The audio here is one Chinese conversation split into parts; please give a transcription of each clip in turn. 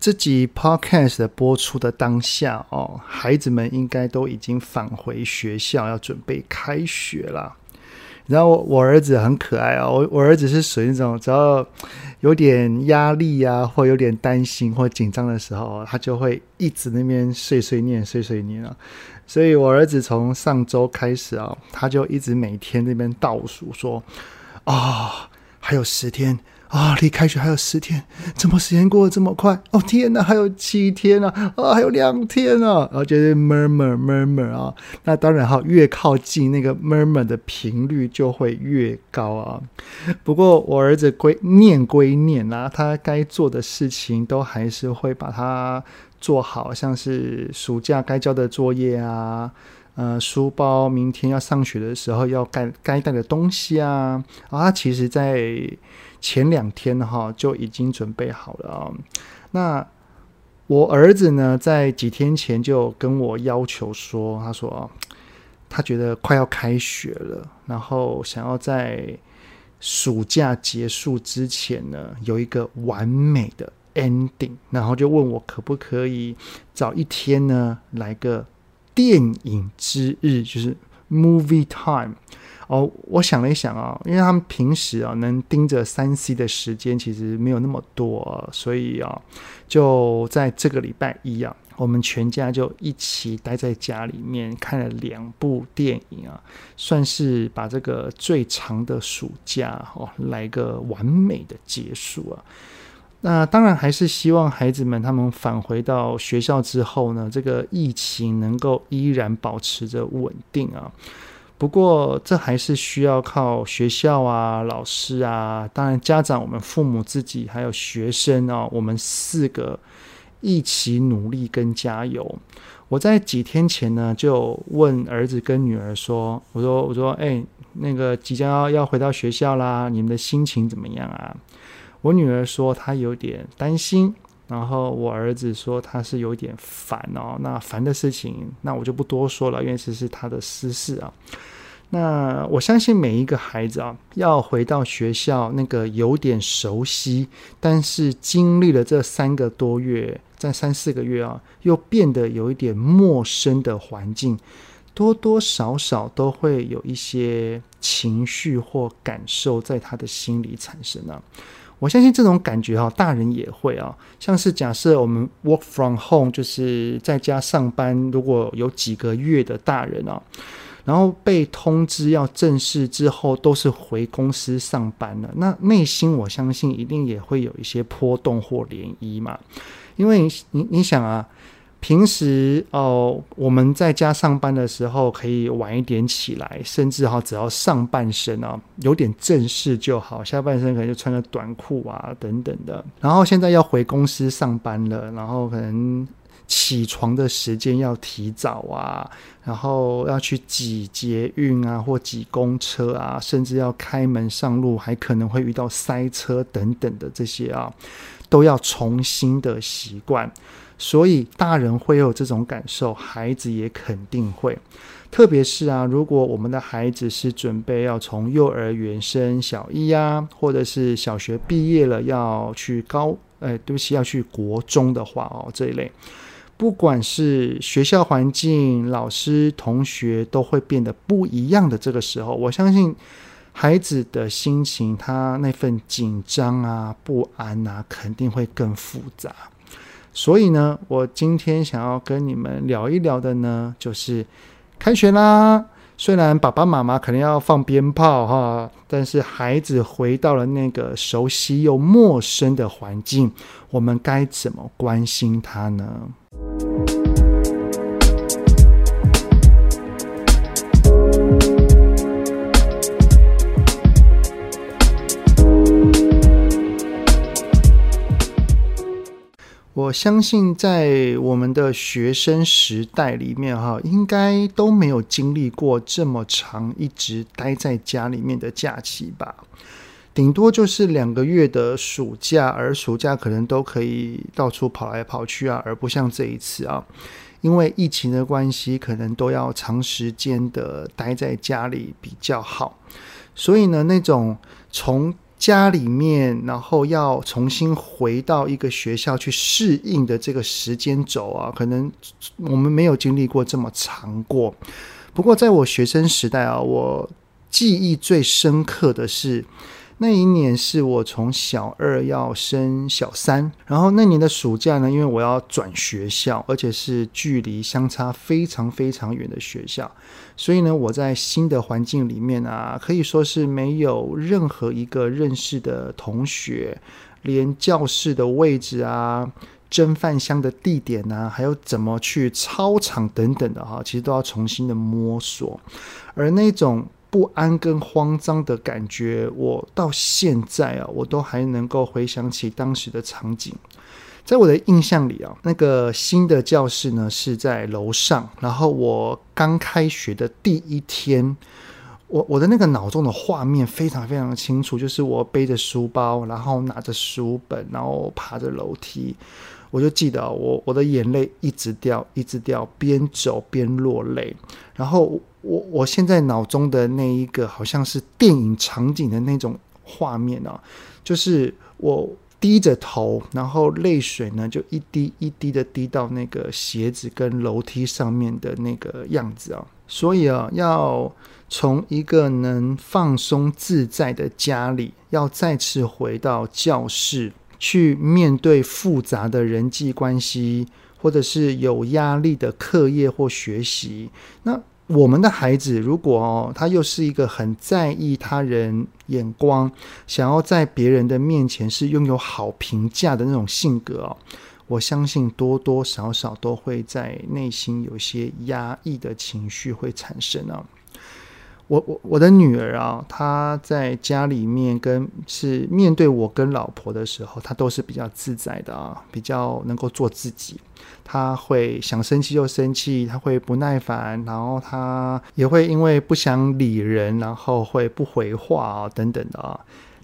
这集 Podcast 播出的当下哦，孩子们应该都已经返回学校，要准备开学了。然后我，我儿子很可爱哦，我我儿子是属于那种只要有点压力啊，或有点担心或紧张的时候，他就会一直那边碎碎念、碎碎念啊。所以我儿子从上周开始啊，他就一直每天那边倒数说：“啊、哦，还有十天啊，离开学还有十天，怎么时间过得这么快？哦天哪，还有七天啊，啊、还有两天啊！”然后就是 murmur murmur 啊。那当然哈，越靠近那个 murmur 的频率就会越高啊。不过我儿子归念归念啊，他该做的事情都还是会把它。做好像是暑假该交的作业啊，呃，书包明天要上学的时候要该该带的东西啊，啊，其实在前两天哈就已经准备好了啊。那我儿子呢，在几天前就跟我要求说，他说他觉得快要开学了，然后想要在暑假结束之前呢，有一个完美的。ending，然后就问我可不可以早一天呢，来个电影之日，就是 movie time。哦，我想了一想啊，因为他们平时啊能盯着三 C 的时间其实没有那么多，所以啊，就在这个礼拜一啊，我们全家就一起待在家里面看了两部电影啊，算是把这个最长的暑假哦来个完美的结束啊。那当然还是希望孩子们他们返回到学校之后呢，这个疫情能够依然保持着稳定啊。不过这还是需要靠学校啊、老师啊，当然家长、我们父母自己还有学生啊，我们四个一起努力跟加油。我在几天前呢就问儿子跟女儿说：“我说我说，哎，那个即将要要回到学校啦，你们的心情怎么样啊？”我女儿说她有点担心，然后我儿子说他是有点烦哦。那烦的事情，那我就不多说了，因为这是他的私事啊。那我相信每一个孩子啊，要回到学校，那个有点熟悉，但是经历了这三个多月，在三四个月啊，又变得有一点陌生的环境，多多少少都会有一些情绪或感受在他的心里产生啊。我相信这种感觉哈，大人也会啊。像是假设我们 work from home，就是在家上班，如果有几个月的大人啊，然后被通知要正式之后，都是回公司上班了，那内心我相信一定也会有一些波动或涟漪嘛。因为你你想啊。平时哦，我们在家上班的时候可以晚一点起来，甚至哈，只要上半身啊有点正式就好，下半身可能就穿个短裤啊等等的。然后现在要回公司上班了，然后可能起床的时间要提早啊，然后要去挤捷运啊或挤公车啊，甚至要开门上路，还可能会遇到塞车等等的这些啊，都要重新的习惯。所以大人会有这种感受，孩子也肯定会。特别是啊，如果我们的孩子是准备要从幼儿园升小一啊，或者是小学毕业了要去高，呃，对不起，要去国中的话哦，这一类，不管是学校环境、老师、同学都会变得不一样的。这个时候，我相信孩子的心情，他那份紧张啊、不安啊，肯定会更复杂。所以呢，我今天想要跟你们聊一聊的呢，就是开学啦。虽然爸爸妈妈可能要放鞭炮哈，但是孩子回到了那个熟悉又陌生的环境，我们该怎么关心他呢？我相信在我们的学生时代里面，哈，应该都没有经历过这么长一直待在家里面的假期吧。顶多就是两个月的暑假，而暑假可能都可以到处跑来跑去啊，而不像这一次啊，因为疫情的关系，可能都要长时间的待在家里比较好。所以呢，那种从家里面，然后要重新回到一个学校去适应的这个时间轴啊，可能我们没有经历过这么长过。不过在我学生时代啊，我记忆最深刻的是。那一年是我从小二要升小三，然后那年的暑假呢，因为我要转学校，而且是距离相差非常非常远的学校，所以呢，我在新的环境里面啊，可以说是没有任何一个认识的同学，连教室的位置啊、蒸饭箱的地点啊，还有怎么去操场等等的哈，其实都要重新的摸索，而那种。不安跟慌张的感觉，我到现在啊，我都还能够回想起当时的场景。在我的印象里啊，那个新的教室呢是在楼上，然后我刚开学的第一天，我我的那个脑中的画面非常非常的清楚，就是我背着书包，然后拿着书本，然后爬着楼梯。我就记得我我的眼泪一直掉，一直掉，边走边落泪。然后我我现在脑中的那一个好像是电影场景的那种画面啊，就是我低着头，然后泪水呢就一滴一滴的滴到那个鞋子跟楼梯上面的那个样子啊。所以啊，要从一个能放松自在的家里，要再次回到教室。去面对复杂的人际关系，或者是有压力的课业或学习。那我们的孩子，如果哦，他又是一个很在意他人眼光，想要在别人的面前是拥有好评价的那种性格哦，我相信多多少少都会在内心有些压抑的情绪会产生啊。我我我的女儿啊，她在家里面跟是面对我跟老婆的时候，她都是比较自在的啊，比较能够做自己。她会想生气就生气，她会不耐烦，然后她也会因为不想理人，然后会不回话啊等等的啊。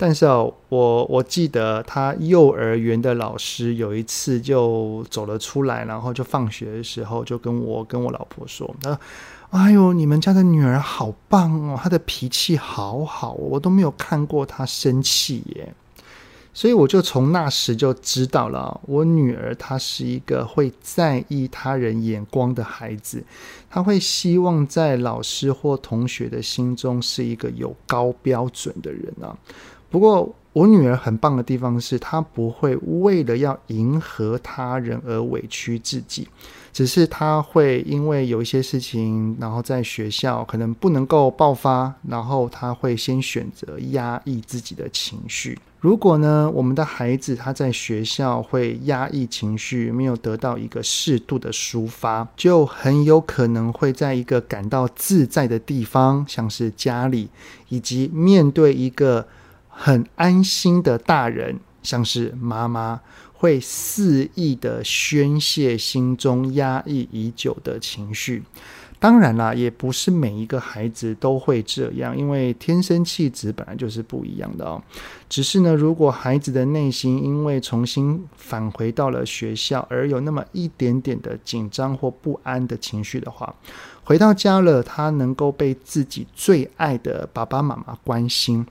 但是啊，我我记得她幼儿园的老师有一次就走了出来，然后就放学的时候就跟我跟我老婆说，她说哎呦，你们家的女儿好棒哦！她的脾气好好，我都没有看过她生气耶。所以我就从那时就知道了，我女儿她是一个会在意他人眼光的孩子，她会希望在老师或同学的心中是一个有高标准的人啊。不过我女儿很棒的地方是，她不会为了要迎合他人而委屈自己。只是她会因为有一些事情，然后在学校可能不能够爆发，然后她会先选择压抑自己的情绪。如果呢，我们的孩子他在学校会压抑情绪，没有得到一个适度的抒发，就很有可能会在一个感到自在的地方，像是家里，以及面对一个很安心的大人，像是妈妈。会肆意的宣泄心中压抑已久的情绪，当然啦，也不是每一个孩子都会这样，因为天生气质本来就是不一样的哦。只是呢，如果孩子的内心因为重新返回到了学校，而有那么一点点的紧张或不安的情绪的话，回到家了，他能够被自己最爱的爸爸妈妈关心。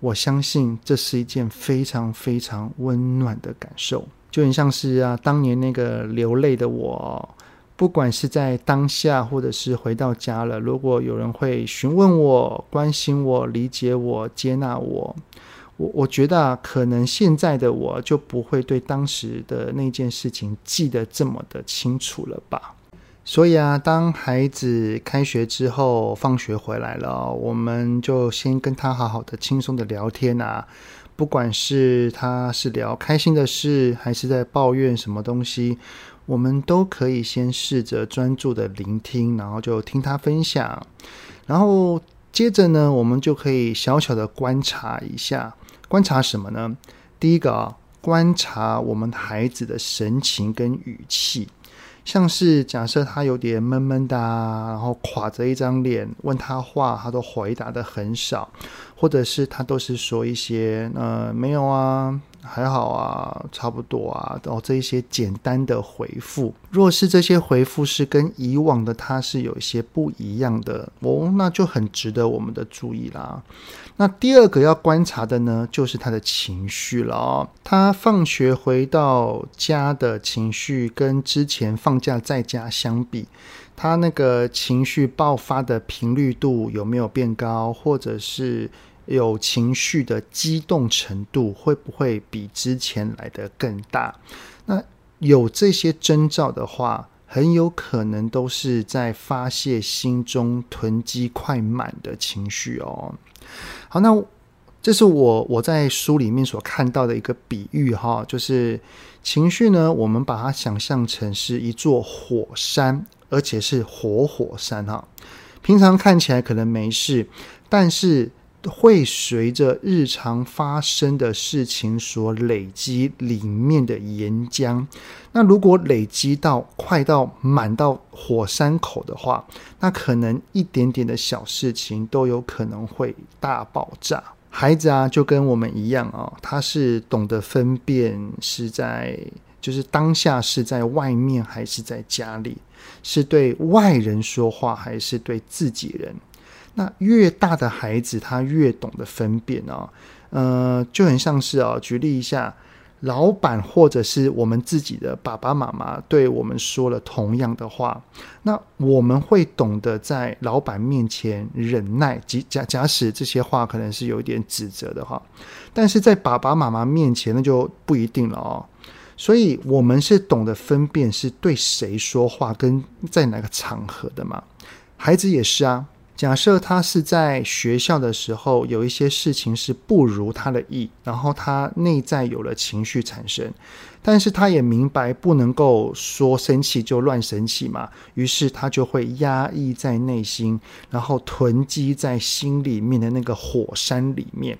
我相信这是一件非常非常温暖的感受，就很像是啊，当年那个流泪的我，不管是在当下，或者是回到家了，如果有人会询问我、关心我、理解我、接纳我，我我觉得啊，可能现在的我就不会对当时的那件事情记得这么的清楚了吧。所以啊，当孩子开学之后放学回来了，我们就先跟他好好的、轻松的聊天啊。不管是他是聊开心的事，还是在抱怨什么东西，我们都可以先试着专注的聆听，然后就听他分享。然后接着呢，我们就可以小小的观察一下，观察什么呢？第一个啊，观察我们孩子的神情跟语气。像是假设他有点闷闷的啊，然后垮着一张脸，问他话，他都回答的很少，或者是他都是说一些呃没有啊，还好啊，差不多啊，然后这一些简单的回复。若是这些回复是跟以往的他是有一些不一样的哦，那就很值得我们的注意啦。那第二个要观察的呢，就是他的情绪了哦。他放学回到家的情绪，跟之前放假在家相比，他那个情绪爆发的频率度有没有变高，或者是有情绪的激动程度，会不会比之前来得更大？那有这些征兆的话，很有可能都是在发泄心中囤积快满的情绪哦。好，那这是我我在书里面所看到的一个比喻哈，就是情绪呢，我们把它想象成是一座火山，而且是活火山哈。平常看起来可能没事，但是会随着日常发生的事情所累积里面的岩浆。那如果累积到快到满到火山口的话，那可能一点点的小事情都有可能会大爆炸。孩子啊，就跟我们一样啊，他是懂得分辨是在就是当下是在外面还是在家里，是对外人说话还是对自己人。那越大的孩子，他越懂得分辨哦，呃，就很像是啊，举例一下，老板或者是我们自己的爸爸妈妈对我们说了同样的话，那我们会懂得在老板面前忍耐，即假假使这些话可能是有一点指责的话，但是在爸爸妈妈面前那就不一定了哦。所以，我们是懂得分辨是对谁说话，跟在哪个场合的嘛。孩子也是啊。假设他是在学校的时候，有一些事情是不如他的意，然后他内在有了情绪产生，但是他也明白不能够说生气就乱生气嘛，于是他就会压抑在内心，然后囤积在心里面的那个火山里面，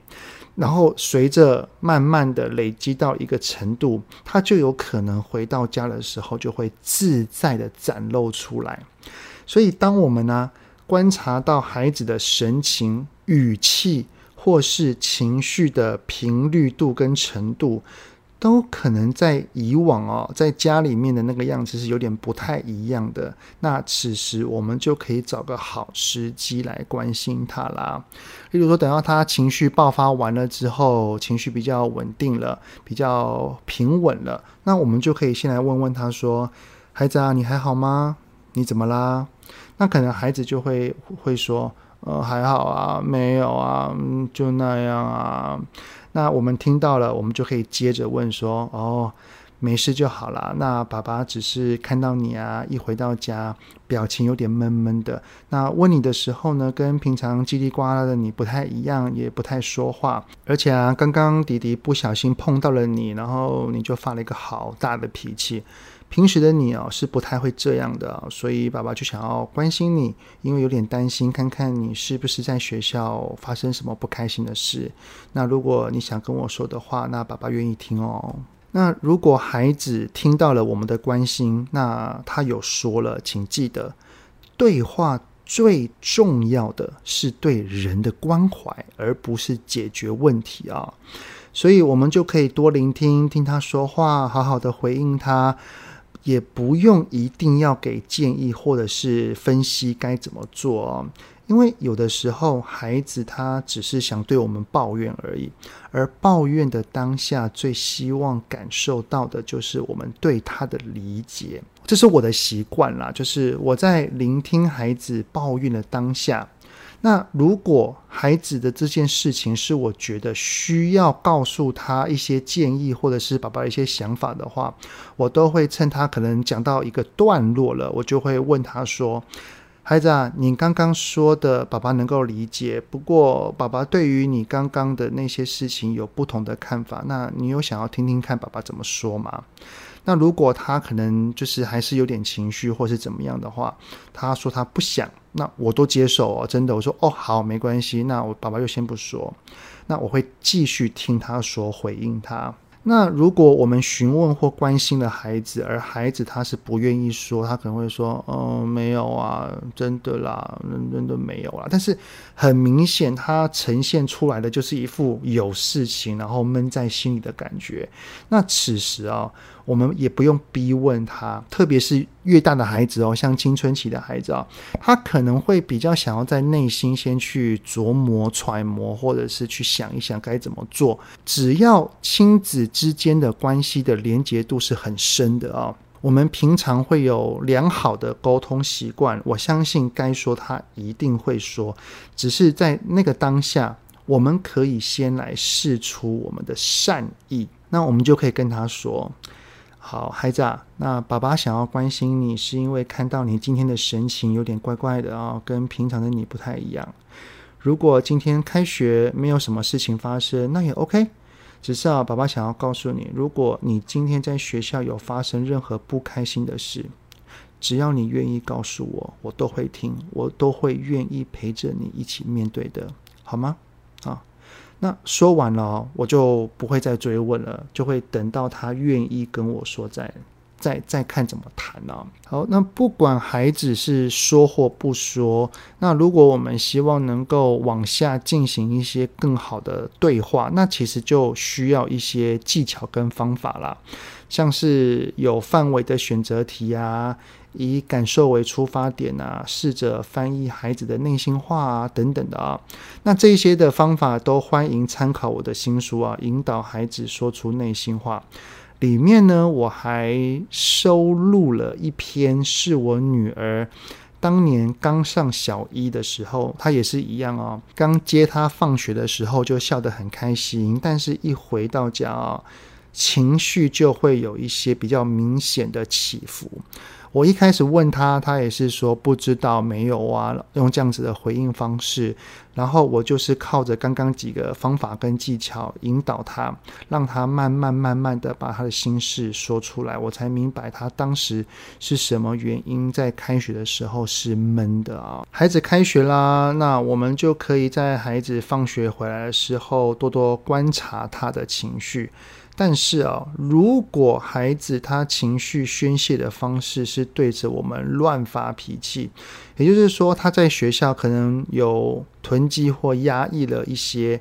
然后随着慢慢的累积到一个程度，他就有可能回到家的时候就会自在的展露出来。所以当我们呢，观察到孩子的神情、语气，或是情绪的频率度跟程度，都可能在以往哦，在家里面的那个样子是有点不太一样的。那此时我们就可以找个好时机来关心他啦。例如说，等到他情绪爆发完了之后，情绪比较稳定了，比较平稳了，那我们就可以先来问问他说：“孩子啊，你还好吗？你怎么啦？”那可能孩子就会会说，呃，还好啊，没有啊，就那样啊。那我们听到了，我们就可以接着问说，哦，没事就好啦。那爸爸只是看到你啊，一回到家，表情有点闷闷的。那问你的时候呢，跟平常叽里呱啦的你不太一样，也不太说话。而且啊，刚刚弟弟不小心碰到了你，然后你就发了一个好大的脾气。平时的你哦，是不太会这样的，所以爸爸就想要关心你，因为有点担心，看看你是不是在学校发生什么不开心的事。那如果你想跟我说的话，那爸爸愿意听哦。那如果孩子听到了我们的关心，那他有说了，请记得，对话最重要的是对人的关怀，而不是解决问题啊。所以我们就可以多聆听，听他说话，好好的回应他。也不用一定要给建议或者是分析该怎么做哦，因为有的时候孩子他只是想对我们抱怨而已，而抱怨的当下最希望感受到的就是我们对他的理解，这是我的习惯啦，就是我在聆听孩子抱怨的当下。那如果孩子的这件事情是我觉得需要告诉他一些建议，或者是爸爸一些想法的话，我都会趁他可能讲到一个段落了，我就会问他说：“孩子啊，你刚刚说的，爸爸能够理解。不过，爸爸对于你刚刚的那些事情有不同的看法。那你有想要听听看爸爸怎么说吗？”那如果他可能就是还是有点情绪，或是怎么样的话，他说他不想，那我都接受哦，真的，我说哦好，没关系，那我爸爸就先不说，那我会继续听他说，回应他。那如果我们询问或关心了孩子，而孩子他是不愿意说，他可能会说：“嗯，没有啊，真的啦，真的没有啦。”但是很明显，他呈现出来的就是一副有事情，然后闷在心里的感觉。那此时啊，我们也不用逼问他，特别是越大的孩子哦，像青春期的孩子啊，他可能会比较想要在内心先去琢磨、揣摩，或者是去想一想该怎么做。只要亲子之间的关系的连结度是很深的啊，我们平常会有良好的沟通习惯。我相信该说他一定会说，只是在那个当下，我们可以先来试出我们的善意，那我们就可以跟他说：“好，孩子啊，那爸爸想要关心你，是因为看到你今天的神情有点怪怪的啊，跟平常的你不太一样。如果今天开学没有什么事情发生，那也 OK。”只是啊，爸爸想要告诉你，如果你今天在学校有发生任何不开心的事，只要你愿意告诉我，我都会听，我都会愿意陪着你一起面对的，好吗？那说完了，我就不会再追问了，就会等到他愿意跟我说再。再再看怎么谈呢？好，那不管孩子是说或不说，那如果我们希望能够往下进行一些更好的对话，那其实就需要一些技巧跟方法啦，像是有范围的选择题啊，以感受为出发点啊，试着翻译孩子的内心话啊，等等的啊。那这些的方法都欢迎参考我的新书啊，引导孩子说出内心话。里面呢，我还收录了一篇，是我女儿当年刚上小一的时候，她也是一样哦。刚接她放学的时候就笑得很开心，但是一回到家啊，情绪就会有一些比较明显的起伏。我一开始问他，他也是说不知道、没有啊，用这样子的回应方式。然后我就是靠着刚刚几个方法跟技巧引导他，让他慢慢慢慢的把他的心事说出来，我才明白他当时是什么原因在开学的时候是闷的啊。孩子开学啦，那我们就可以在孩子放学回来的时候多多观察他的情绪。但是啊，如果孩子他情绪宣泄的方式是对着我们乱发脾气，也就是说他在学校可能有囤积或压抑了一些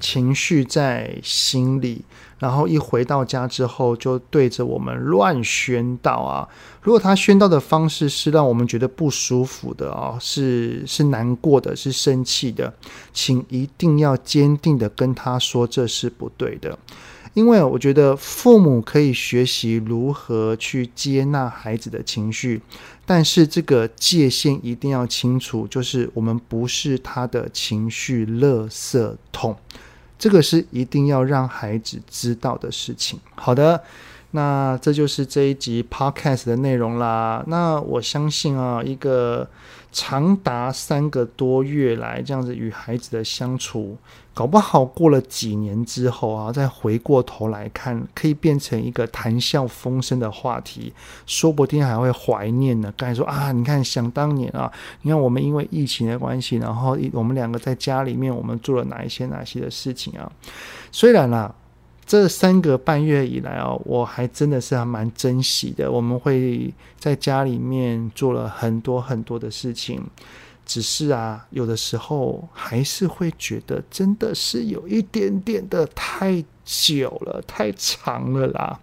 情绪在心里，然后一回到家之后就对着我们乱宣导啊。如果他宣导的方式是让我们觉得不舒服的啊，是是难过的，是生气的，请一定要坚定的跟他说这是不对的。因为我觉得父母可以学习如何去接纳孩子的情绪，但是这个界限一定要清楚，就是我们不是他的情绪垃圾桶，这个是一定要让孩子知道的事情。好的，那这就是这一集 Podcast 的内容啦。那我相信啊，一个。长达三个多月来这样子与孩子的相处，搞不好过了几年之后啊，再回过头来看，可以变成一个谈笑风生的话题，说不定还会怀念呢。刚才说啊，你看想当年啊，你看我们因为疫情的关系，然后我们两个在家里面，我们做了哪一些哪些的事情啊？虽然啦。这三个半月以来哦，我还真的是还蛮珍惜的。我们会在家里面做了很多很多的事情，只是啊，有的时候还是会觉得真的是有一点点的太久了，太长了啦。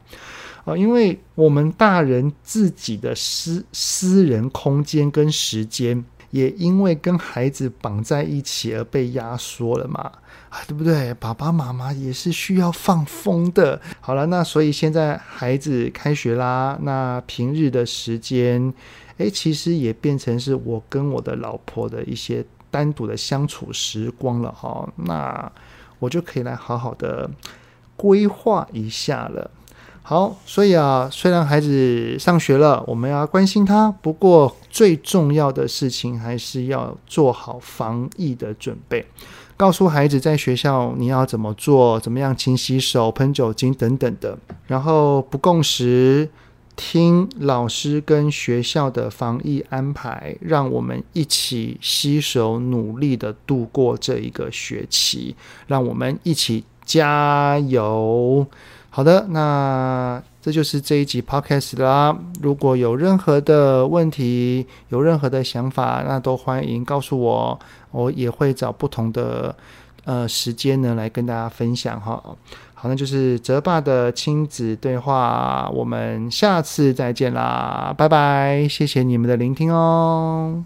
啊，因为我们大人自己的私私人空间跟时间，也因为跟孩子绑在一起而被压缩了嘛。啊，对不对？爸爸妈妈也是需要放风的。好了，那所以现在孩子开学啦，那平日的时间，诶，其实也变成是我跟我的老婆的一些单独的相处时光了哈。那我就可以来好好的规划一下了。好，所以啊，虽然孩子上学了，我们要关心他，不过最重要的事情还是要做好防疫的准备。告诉孩子在学校你要怎么做，怎么样勤洗手、喷酒精等等的，然后不共食，听老师跟学校的防疫安排，让我们一起携手努力的度过这一个学期，让我们一起加油。好的，那这就是这一集 podcast 啦。如果有任何的问题，有任何的想法，那都欢迎告诉我，我也会找不同的呃时间呢来跟大家分享哈。好，那就是泽爸的亲子对话，我们下次再见啦，拜拜，谢谢你们的聆听哦。